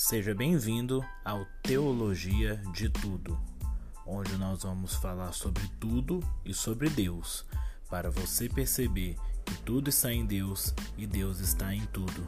Seja bem-vindo ao Teologia de Tudo, onde nós vamos falar sobre tudo e sobre Deus, para você perceber que tudo está em Deus e Deus está em tudo.